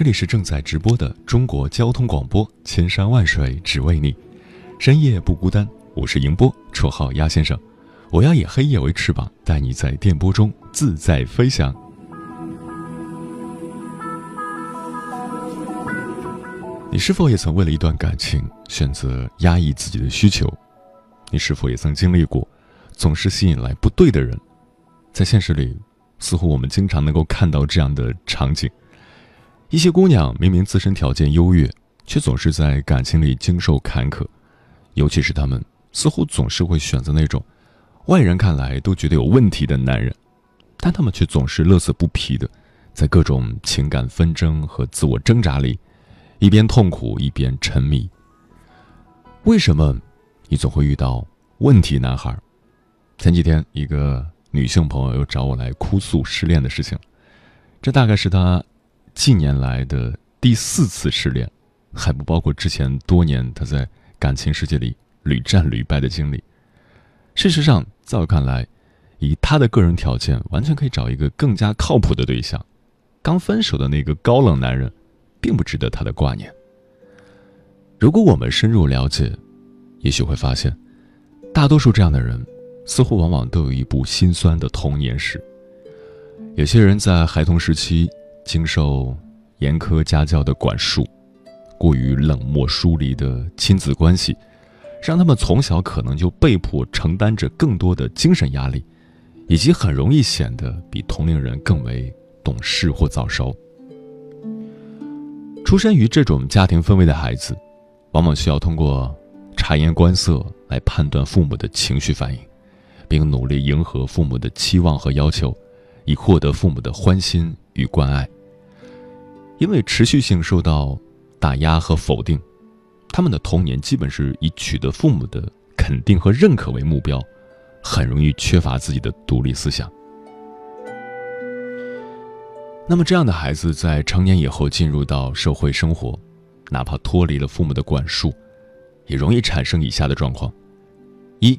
这里是正在直播的中国交通广播，千山万水只为你，深夜不孤单。我是迎波，绰号鸭先生。我要以黑夜为翅膀，带你在电波中自在飞翔。你是否也曾为了一段感情选择压抑自己的需求？你是否也曾经历过总是吸引来不对的人？在现实里。似乎我们经常能够看到这样的场景：一些姑娘明明自身条件优越，却总是在感情里经受坎坷；尤其是她们，似乎总是会选择那种外人看来都觉得有问题的男人，但他们却总是乐此不疲的，在各种情感纷争和自我挣扎里，一边痛苦一边沉迷。为什么你总会遇到问题男孩？前几天一个。女性朋友又找我来哭诉失恋的事情，这大概是她近年来的第四次失恋，还不包括之前多年他在感情世界里屡战屡败的经历。事实上，在我看来，以他的个人条件，完全可以找一个更加靠谱的对象。刚分手的那个高冷男人，并不值得他的挂念。如果我们深入了解，也许会发现，大多数这样的人。似乎往往都有一部心酸的童年史。有些人在孩童时期经受严苛家教的管束，过于冷漠疏离的亲子关系，让他们从小可能就被迫承担着更多的精神压力，以及很容易显得比同龄人更为懂事或早熟。出身于这种家庭氛围的孩子，往往需要通过察言观色来判断父母的情绪反应。并努力迎合父母的期望和要求，以获得父母的欢心与关爱。因为持续性受到打压和否定，他们的童年基本是以取得父母的肯定和认可为目标，很容易缺乏自己的独立思想。那么，这样的孩子在成年以后进入到社会生活，哪怕脱离了父母的管束，也容易产生以下的状况：一。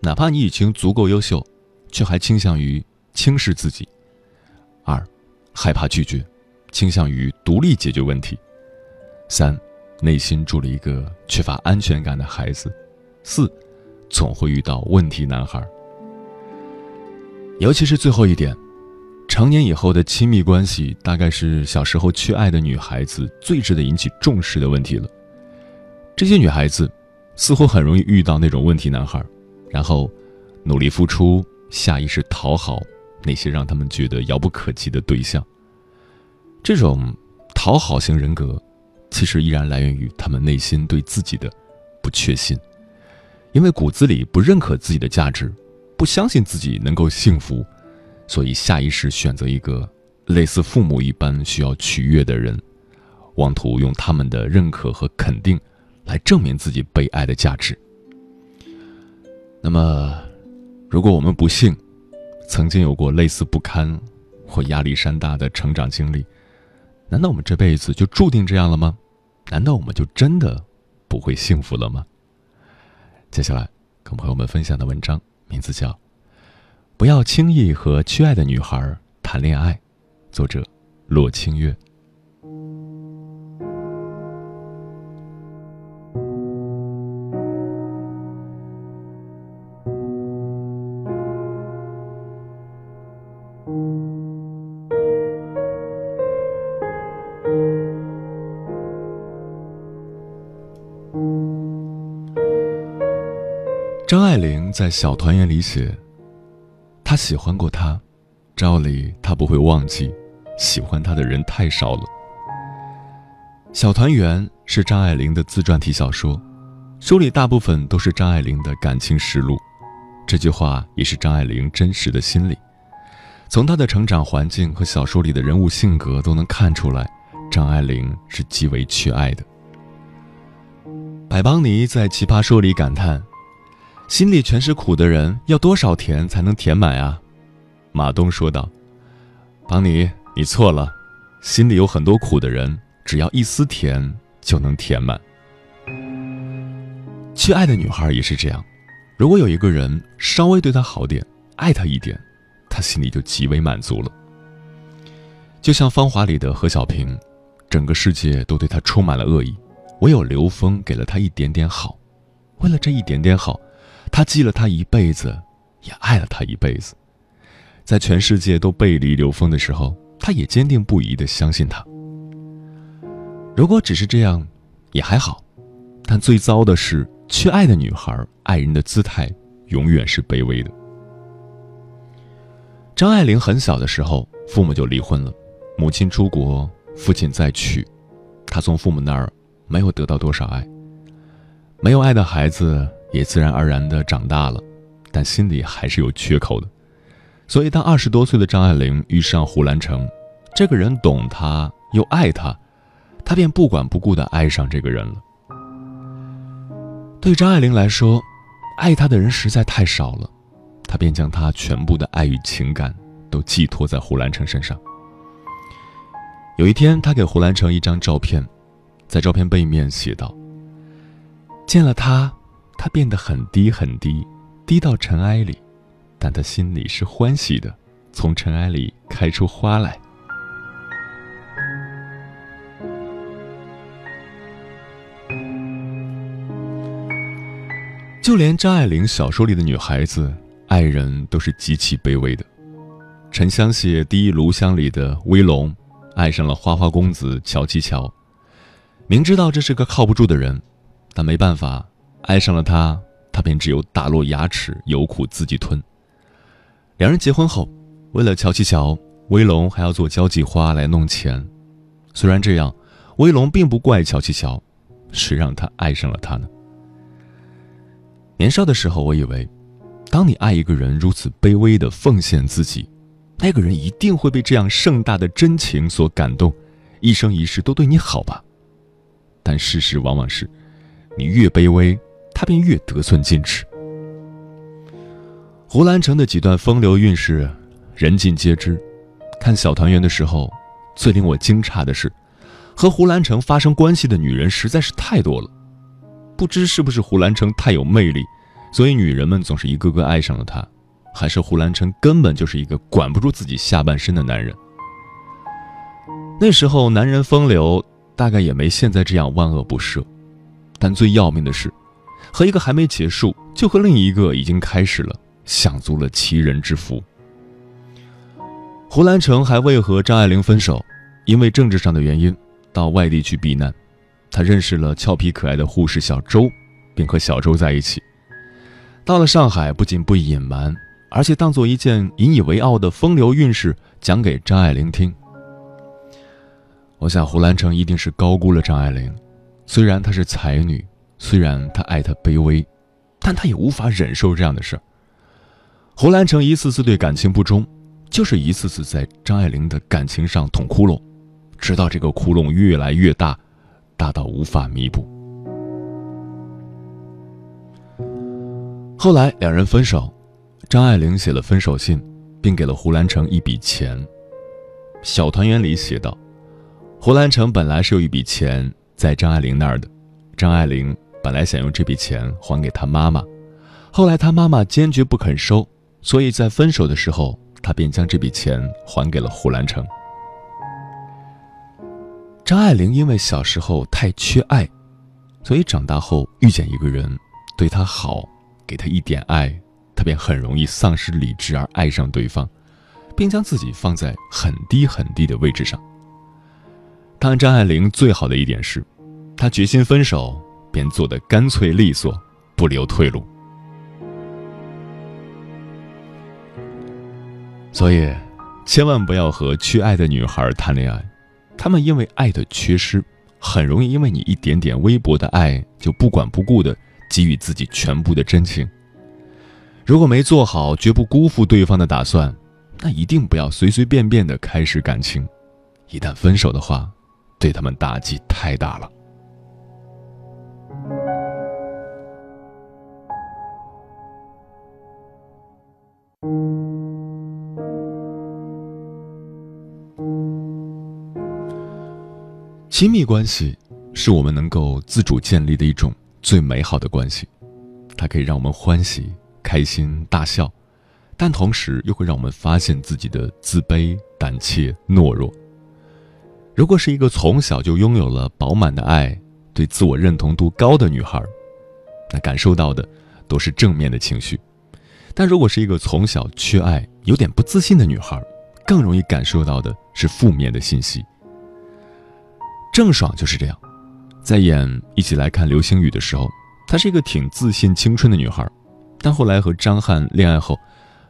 哪怕你已经足够优秀，却还倾向于轻视自己。害怕拒绝，倾向于独立解决问题。三，内心住了一个缺乏安全感的孩子。四，总会遇到问题男孩。尤其是最后一点，成年以后的亲密关系，大概是小时候缺爱的女孩子最值得引起重视的问题了。这些女孩子，似乎很容易遇到那种问题男孩。然后，努力付出，下意识讨好那些让他们觉得遥不可及的对象。这种讨好型人格，其实依然来源于他们内心对自己的不确信，因为骨子里不认可自己的价值，不相信自己能够幸福，所以下意识选择一个类似父母一般需要取悦的人，妄图用他们的认可和肯定来证明自己被爱的价值。那么，如果我们不幸曾经有过类似不堪或压力山大的成长经历，难道我们这辈子就注定这样了吗？难道我们就真的不会幸福了吗？接下来跟朋友们分享的文章名字叫《不要轻易和缺爱的女孩谈恋爱》，作者洛清月。在《小团圆》里写：“他喜欢过他，照理他不会忘记，喜欢他的人太少了。”《小团圆》是张爱玲的自传体小说，书里大部分都是张爱玲的感情实录。这句话也是张爱玲真实的心理。从她的成长环境和小说里的人物性格都能看出来，张爱玲是极为缺爱的。百邦尼在《奇葩说》里感叹。心里全是苦的人，要多少甜才能填满啊？马东说道：“邦尼，你错了，心里有很多苦的人，只要一丝甜就能填满。去爱的女孩也是这样，如果有一个人稍微对她好点，爱她一点，她心里就极为满足了。就像《芳华》里的何小萍，整个世界都对她充满了恶意，唯有刘峰给了她一点点好，为了这一点点好。”他记了他一辈子，也爱了他一辈子。在全世界都背离刘峰的时候，他也坚定不移地相信他。如果只是这样，也还好。但最糟的是，缺爱的女孩，爱人的姿态永远是卑微的。张爱玲很小的时候，父母就离婚了，母亲出国，父亲再娶，她从父母那儿没有得到多少爱。没有爱的孩子。也自然而然的长大了，但心里还是有缺口的。所以，当二十多岁的张爱玲遇上胡兰成，这个人懂她又爱她，她便不管不顾的爱上这个人了。对张爱玲来说，爱她的人实在太少了，她便将她全部的爱与情感都寄托在胡兰成身上。有一天，她给胡兰成一张照片，在照片背面写道：“见了他。”他变得很低很低，低到尘埃里，但他心里是欢喜的，从尘埃里开出花来。就连张爱玲小说里的女孩子，爱人都是极其卑微的。沉香写《第一炉香》里的威龙，爱上了花花公子乔七乔，明知道这是个靠不住的人，但没办法。爱上了他，他便只有打落牙齿，有苦自己吞。两人结婚后，为了乔七乔，威龙还要做交际花来弄钱。虽然这样，威龙并不怪乔七乔，谁让他爱上了他呢？年少的时候，我以为，当你爱一个人如此卑微的奉献自己，那个人一定会被这样盛大的真情所感动，一生一世都对你好吧。但事实往往是，你越卑微。他便越得寸进尺。胡兰成的几段风流韵事，人尽皆知。看《小团圆》的时候，最令我惊诧的是，和胡兰成发生关系的女人实在是太多了。不知是不是胡兰成太有魅力，所以女人们总是一个个爱上了他，还是胡兰成根本就是一个管不住自己下半身的男人？那时候男人风流，大概也没现在这样万恶不赦。但最要命的是。和一个还没结束，就和另一个已经开始了，享足了其人之福。胡兰成还未和张爱玲分手，因为政治上的原因，到外地去避难。他认识了俏皮可爱的护士小周，并和小周在一起。到了上海，不仅不隐瞒，而且当做一件引以为傲的风流韵事讲给张爱玲听。我想胡兰成一定是高估了张爱玲，虽然她是才女。虽然他爱她卑微，但他也无法忍受这样的事儿。胡兰成一次次对感情不忠，就是一次次在张爱玲的感情上捅窟窿，直到这个窟窿越来越大，大到无法弥补。后来两人分手，张爱玲写了分手信，并给了胡兰成一笔钱。《小团圆》里写道：“胡兰成本来是有一笔钱在张爱玲那儿的，张爱玲。”本来想用这笔钱还给他妈妈，后来他妈妈坚决不肯收，所以在分手的时候，他便将这笔钱还给了胡兰成。张爱玲因为小时候太缺爱，所以长大后遇见一个人对她好，给她一点爱，她便很容易丧失理智而爱上对方，并将自己放在很低很低的位置上。但张爱玲最好的一点是，她决心分手。便做的干脆利索不留退路。所以千万不要和缺爱的女孩谈恋爱他们因为爱的缺失很容易因为你一点点微薄的爱就不管不顾的给予自己全部的真情。如果没做好绝不辜负对方的打算那一定不要随随便便的开始感情。一旦分手的话对他们打击太大了。亲密关系是我们能够自主建立的一种最美好的关系，它可以让我们欢喜、开心、大笑，但同时又会让我们发现自己的自卑、胆怯、懦弱。如果是一个从小就拥有了饱满的爱、对自我认同度高的女孩，那感受到的都是正面的情绪；但如果是一个从小缺爱、有点不自信的女孩，更容易感受到的是负面的信息。郑爽就是这样，在演《一起来看流星雨》的时候，她是一个挺自信、青春的女孩，但后来和张翰恋爱后，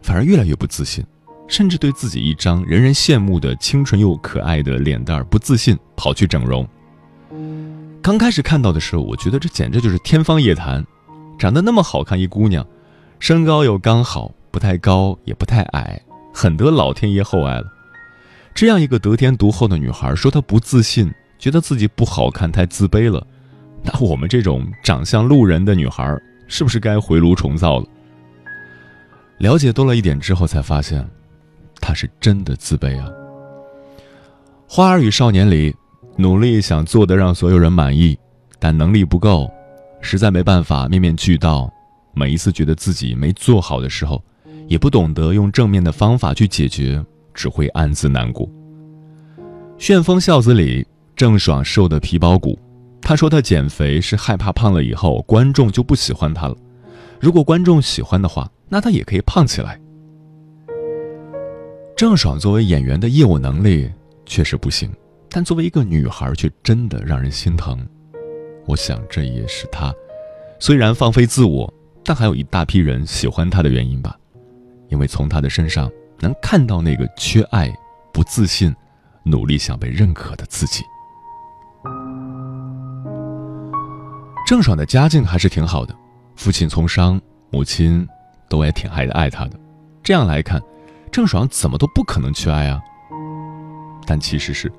反而越来越不自信，甚至对自己一张人人羡慕的清纯又可爱的脸蛋不自信，跑去整容。刚开始看到的时候，我觉得这简直就是天方夜谭，长得那么好看一姑娘，身高又刚好，不太高也不太矮，很得老天爷厚爱了。这样一个得天独厚的女孩，说她不自信。觉得自己不好看，太自卑了。那我们这种长相路人的女孩，是不是该回炉重造了？了解多了一点之后，才发现，她是真的自卑啊。《花儿与少年》里，努力想做的让所有人满意，但能力不够，实在没办法面面俱到。每一次觉得自己没做好的时候，也不懂得用正面的方法去解决，只会暗自难过。《旋风孝子》里。郑爽瘦的皮包骨，她说她减肥是害怕胖了以后观众就不喜欢她了。如果观众喜欢的话，那她也可以胖起来。郑爽作为演员的业务能力确实不行，但作为一个女孩却真的让人心疼。我想这也是她虽然放飞自我，但还有一大批人喜欢她的原因吧，因为从她的身上能看到那个缺爱、不自信、努力想被认可的自己。郑爽的家境还是挺好的，父亲从商，母亲都也挺爱爱她的。这样来看，郑爽怎么都不可能缺爱啊。但其实是，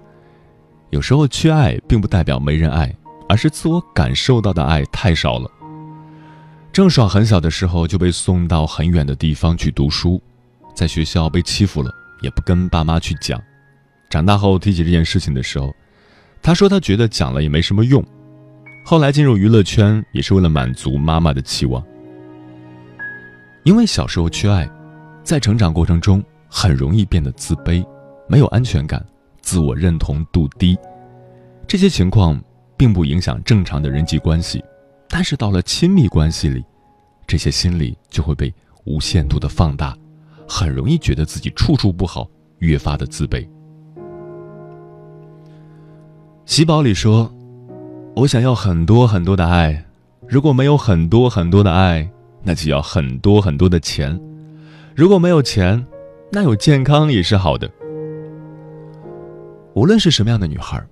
有时候缺爱并不代表没人爱，而是自我感受到的爱太少了。郑爽很小的时候就被送到很远的地方去读书，在学校被欺负了也不跟爸妈去讲。长大后提起这件事情的时候，她说她觉得讲了也没什么用。后来进入娱乐圈也是为了满足妈妈的期望。因为小时候缺爱，在成长过程中很容易变得自卑，没有安全感，自我认同度低。这些情况并不影响正常的人际关系，但是到了亲密关系里，这些心理就会被无限度的放大，很容易觉得自己处处不好，越发的自卑。喜宝里说。我想要很多很多的爱，如果没有很多很多的爱，那就要很多很多的钱。如果没有钱，那有健康也是好的。无论是什么样的女孩，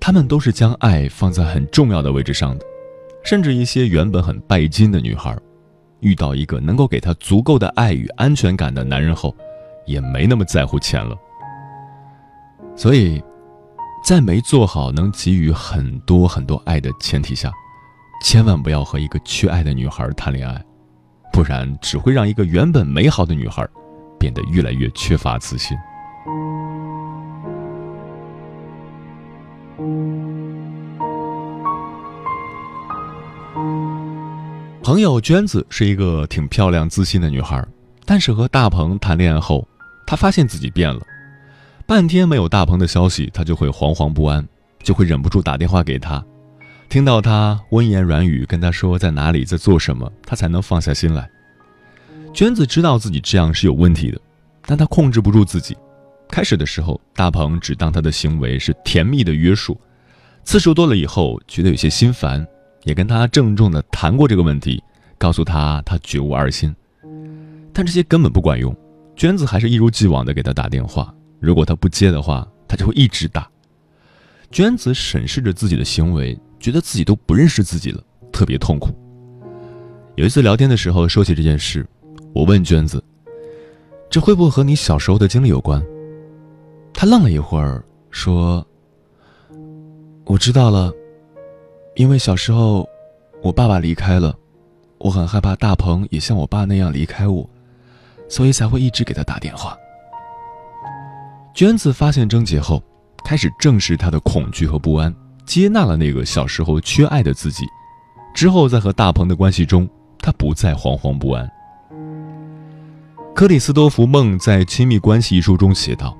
她们都是将爱放在很重要的位置上的。甚至一些原本很拜金的女孩，遇到一个能够给她足够的爱与安全感的男人后，也没那么在乎钱了。所以。在没做好能给予很多很多爱的前提下，千万不要和一个缺爱的女孩谈恋爱，不然只会让一个原本美好的女孩变得越来越缺乏自信。朋友娟子是一个挺漂亮、自信的女孩，但是和大鹏谈恋爱后，她发现自己变了。半天没有大鹏的消息，他就会惶惶不安，就会忍不住打电话给他。听到他温言软语跟他说在哪里，在做什么，他才能放下心来。娟子知道自己这样是有问题的，但她控制不住自己。开始的时候，大鹏只当他的行为是甜蜜的约束，次数多了以后，觉得有些心烦，也跟他郑重的谈过这个问题，告诉他他绝无二心。但这些根本不管用。娟子还是一如既往的给他打电话。如果他不接的话，他就会一直打。娟子审视着自己的行为，觉得自己都不认识自己了，特别痛苦。有一次聊天的时候，说起这件事，我问娟子：“这会不会和你小时候的经历有关？”他愣了一会儿，说：“我知道了，因为小时候我爸爸离开了，我很害怕大鹏也像我爸那样离开我，所以才会一直给他打电话。”娟子发现症结后，开始正视她的恐惧和不安，接纳了那个小时候缺爱的自己。之后，在和大鹏的关系中，她不再惶惶不安。克里斯多福·梦在《亲密关系》一书中写道。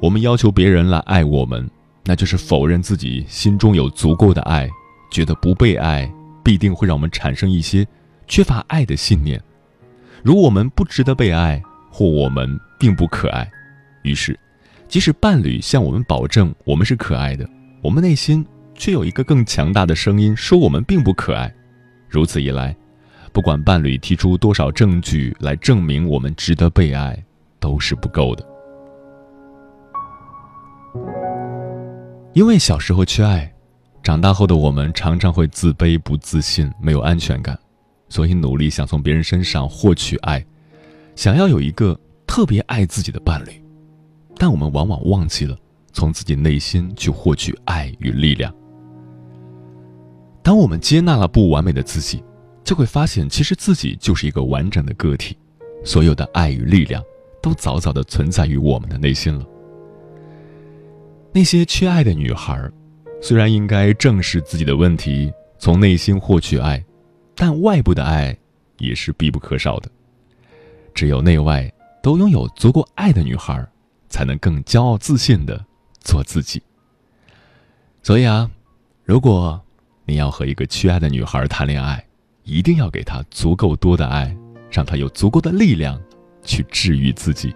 我们要求别人来爱我们，那就是否认自己心中有足够的爱，觉得不被爱必定会让我们产生一些缺乏爱的信念，如我们不值得被爱，或我们并不可爱。于是，即使伴侣向我们保证我们是可爱的，我们内心却有一个更强大的声音说我们并不可爱。如此一来，不管伴侣提出多少证据来证明我们值得被爱，都是不够的。因为小时候缺爱，长大后的我们常常会自卑、不自信、没有安全感，所以努力想从别人身上获取爱，想要有一个特别爱自己的伴侣，但我们往往忘记了从自己内心去获取爱与力量。当我们接纳了不完美的自己，就会发现其实自己就是一个完整的个体，所有的爱与力量都早早的存在于我们的内心了。那些缺爱的女孩，虽然应该正视自己的问题，从内心获取爱，但外部的爱也是必不可少的。只有内外都拥有足够爱的女孩，才能更骄傲自信的做自己。所以啊，如果你要和一个缺爱的女孩谈恋爱，一定要给她足够多的爱，让她有足够的力量去治愈自己。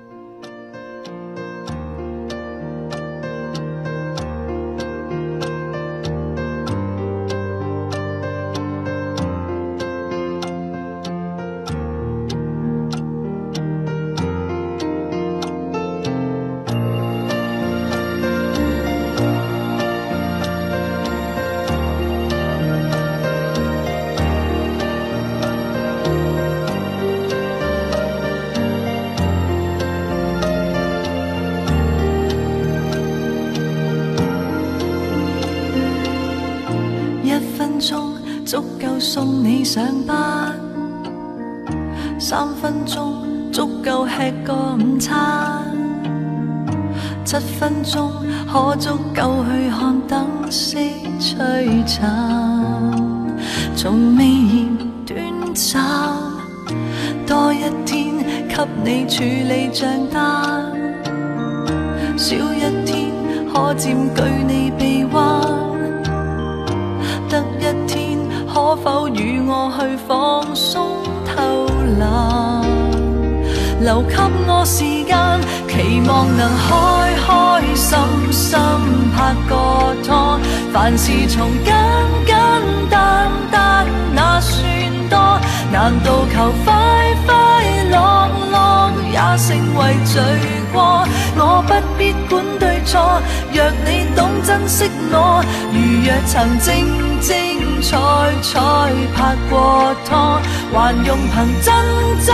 上班三分钟足够吃个午餐，七分钟可足够去看灯色璀璨。从未嫌短暂，多一天给你处理账单，少一天可占据你臂否与我去放松偷懒？留给我时间，期望能开开心心拍个拖。凡事从简简单单那算多？难道求快快乐乐也成为罪过？我不必管对错，若你懂珍惜我，如若曾静静。才才拍过拖，还用凭真真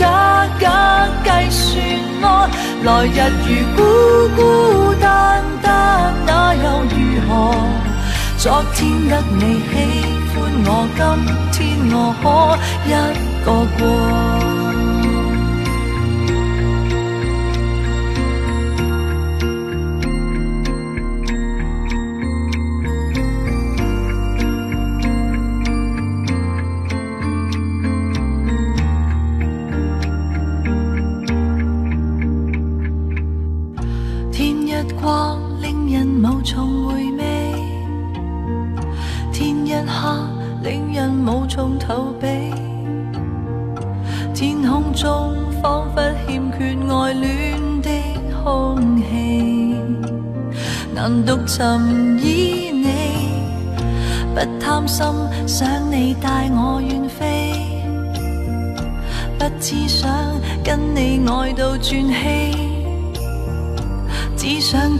假假计算我？来日如孤孤单单，那又如何？昨天得你喜欢我，今天我可一个过？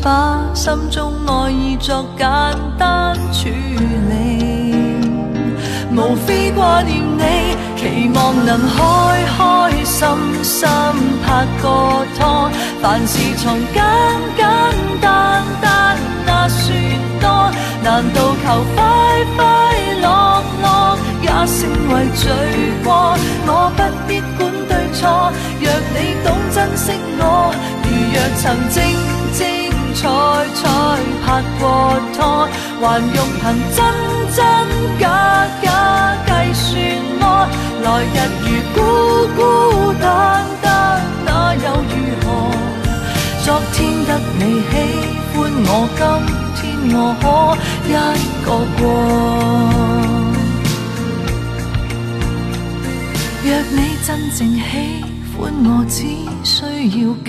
把心中爱意作简单处理。无非挂念你，期望能开开心心拍个拖，凡事从简简单单那算多，难道求快快乐乐也成为罪过？我不必管对错，若你懂珍惜我，如若曾经彩彩拍过拖，还用凭真真假假计算么？来日如孤孤单单，那又如何？昨天得你喜欢我，今天我可一个过？若你真正喜欢我，只需要跟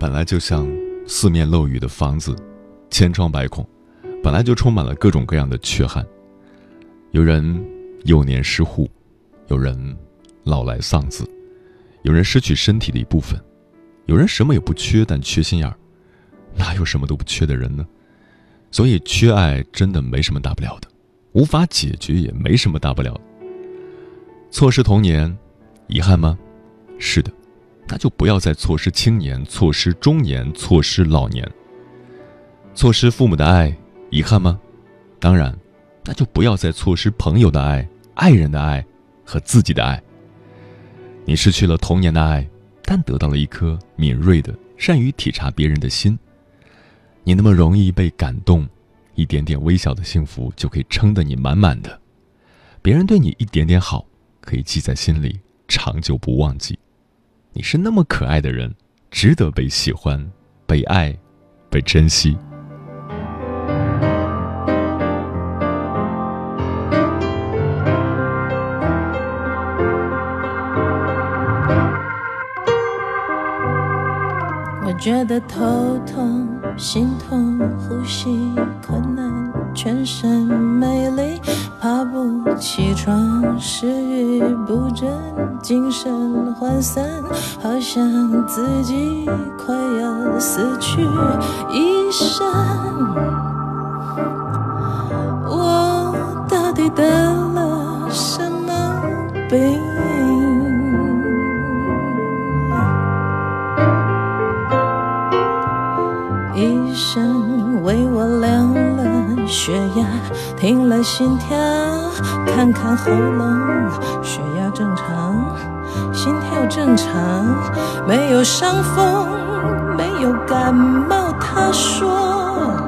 本来就像四面漏雨的房子，千疮百孔，本来就充满了各种各样的缺憾。有人幼年失户，有人老来丧子。有人失去身体的一部分，有人什么也不缺，但缺心眼儿。哪有什么都不缺的人呢？所以缺爱真的没什么大不了的，无法解决也没什么大不了。错失童年，遗憾吗？是的，那就不要再错失青年，错失中年，错失老年。错失父母的爱，遗憾吗？当然，那就不要再错失朋友的爱、爱人的爱和自己的爱。你失去了童年的爱，但得到了一颗敏锐的、善于体察别人的心。你那么容易被感动，一点点微小的幸福就可以撑得你满满的。别人对你一点点好，可以记在心里，长久不忘记。你是那么可爱的人，值得被喜欢、被爱、被珍惜。觉得头痛、心痛、呼吸困难，全身没力，爬不起床，食欲不振，精神涣散，好像自己快要死去。医生，我到底得了什么病？血压停了，心跳，看看喉咙，血压正常，心跳正常，没有伤风，没有感冒。他说，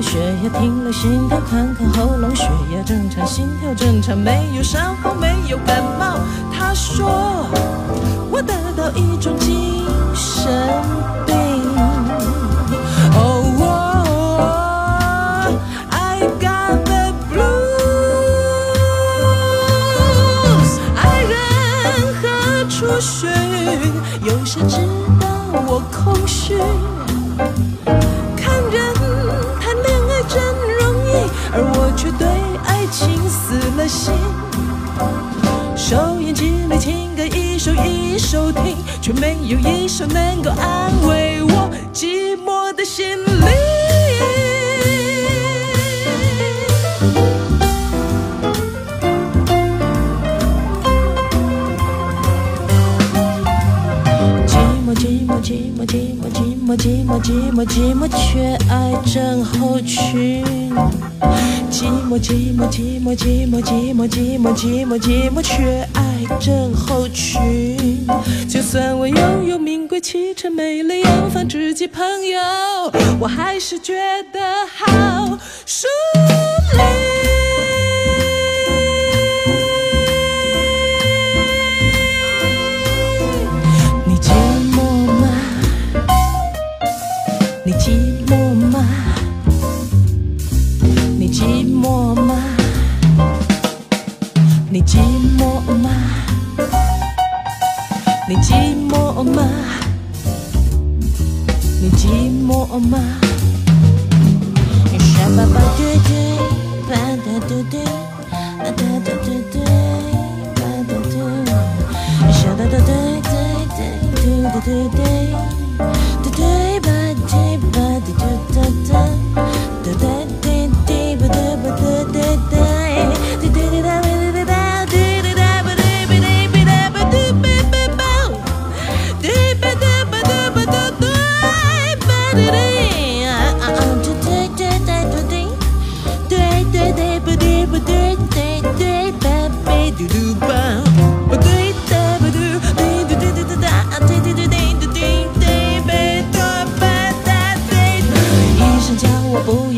血压停了，心跳看看喉咙，血压正常，心跳正常，没有伤风，没有感冒。他说我得到一种精神病。Oh, I got the blues。爱人何处寻？有谁知道我空虚？心。收音机里情歌一首一首听，却没有一首能够安慰我寂寞的心灵。寂寞寂寞寂寞寂寂寞寂寞寂寞寂寞缺爱症候群。寂寞寂寞寂寞寂寞寂寞寂寞寂寞寂寞缺爱症候群。就算我拥有名贵汽车、美丽洋房、知己朋友，我还是觉得好疏离。寂寞吗？你寂寞吗？你寂寞吗？你寂寞吗？你寂寞吗？沙巴巴对对，巴哒对对，哒哒哒对对，巴哒对，沙哒哒对对对对对对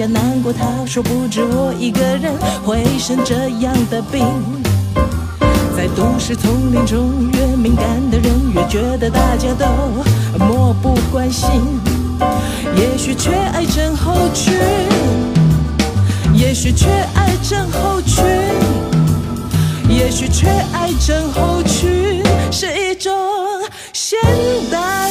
难过，他说不止我一个人会生这样的病。在都市丛林中，越敏感的人越觉得大家都漠不关心。也许缺爱症候群，也许缺爱症候群，也许缺爱症候群是一种现代